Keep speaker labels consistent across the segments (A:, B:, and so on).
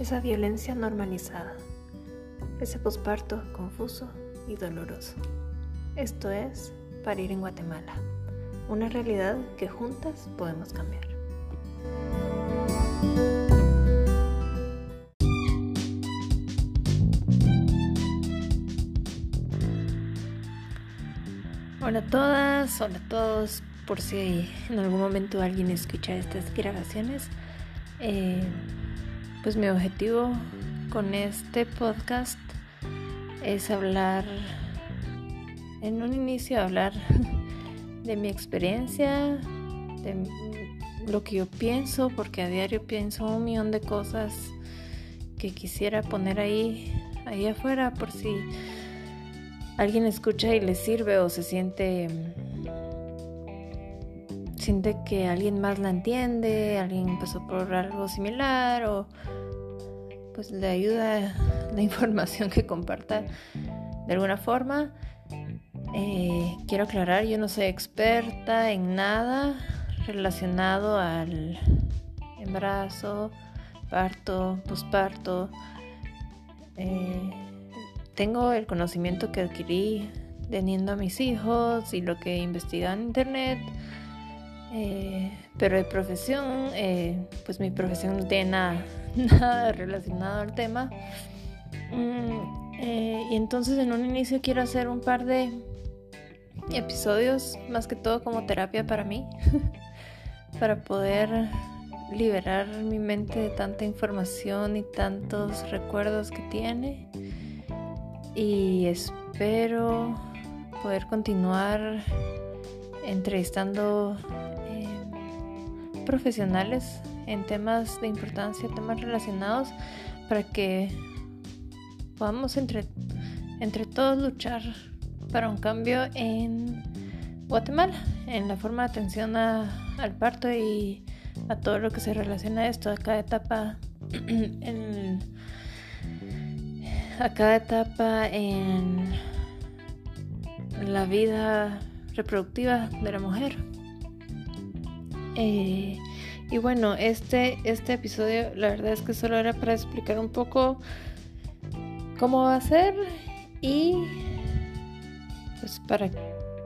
A: esa violencia normalizada, ese posparto confuso y doloroso. Esto es Parir en Guatemala, una realidad que juntas podemos cambiar. Hola a todas, hola a todos, por si en algún momento alguien escucha estas grabaciones. Eh, pues mi objetivo con este podcast es hablar, en un inicio hablar de mi experiencia, de lo que yo pienso, porque a diario pienso un millón de cosas que quisiera poner ahí, ahí afuera por si alguien escucha y le sirve o se siente siente que alguien más la entiende, alguien pasó por algo similar o pues le ayuda la información que comparta de alguna forma. Eh, quiero aclarar, yo no soy experta en nada relacionado al embarazo, parto, posparto. Eh, tengo el conocimiento que adquirí teniendo a mis hijos y lo que investigué en internet eh, pero de profesión, eh, pues mi profesión no tiene nada, relacionado al tema. Mm, eh, y entonces en un inicio quiero hacer un par de episodios, más que todo como terapia para mí, para poder liberar mi mente de tanta información y tantos recuerdos que tiene. Y espero poder continuar entrevistando profesionales en temas de importancia, temas relacionados, para que podamos entre, entre todos luchar para un cambio en Guatemala, en la forma de atención al parto y a todo lo que se relaciona a esto, a cada etapa en, a cada etapa en la vida reproductiva de la mujer. Eh, y bueno, este, este episodio la verdad es que solo era para explicar un poco cómo va a ser y pues para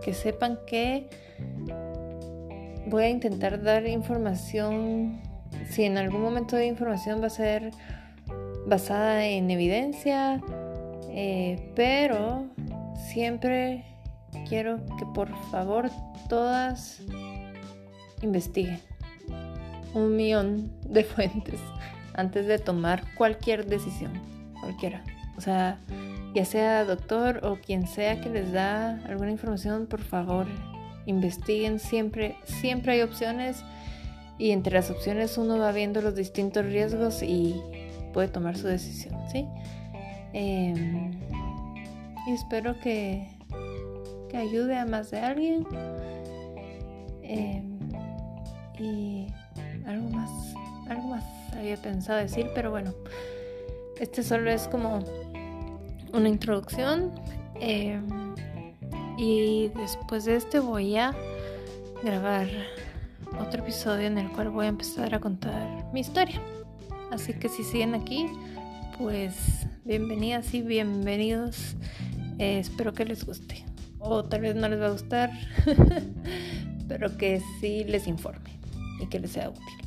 A: que sepan que voy a intentar dar información, si en algún momento de información va a ser basada en evidencia, eh, pero siempre quiero que por favor todas investigue un millón de fuentes antes de tomar cualquier decisión, cualquiera. O sea, ya sea doctor o quien sea que les da alguna información, por favor, investiguen siempre, siempre hay opciones y entre las opciones uno va viendo los distintos riesgos y puede tomar su decisión, ¿sí? Em, y espero que, que ayude a más de alguien. Eh, y algo más, algo más había pensado decir, pero bueno, este solo es como una introducción. Eh, y después de este voy a grabar otro episodio en el cual voy a empezar a contar mi historia. Así que si siguen aquí, pues bienvenidas y bienvenidos. Eh, espero que les guste. O tal vez no les va a gustar, pero que sí les informe y que les sea útil.